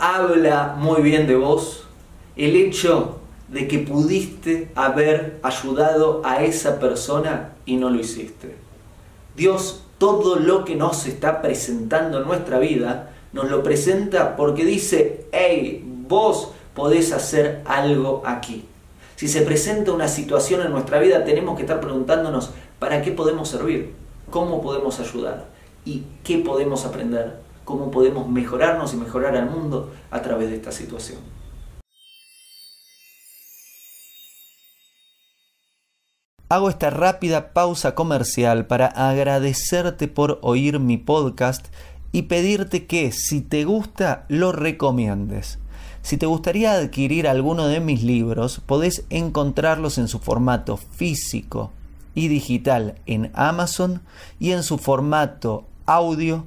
habla muy bien de vos el hecho de que pudiste haber ayudado a esa persona y no lo hiciste. Dios todo lo que nos está presentando en nuestra vida nos lo presenta porque dice, hey, vos podés hacer algo aquí. Si se presenta una situación en nuestra vida, tenemos que estar preguntándonos, ¿para qué podemos servir? ¿Cómo podemos ayudar? ¿Y qué podemos aprender? ¿Cómo podemos mejorarnos y mejorar al mundo a través de esta situación? Hago esta rápida pausa comercial para agradecerte por oír mi podcast y pedirte que si te gusta lo recomiendes. Si te gustaría adquirir alguno de mis libros, podés encontrarlos en su formato físico y digital en Amazon y en su formato audio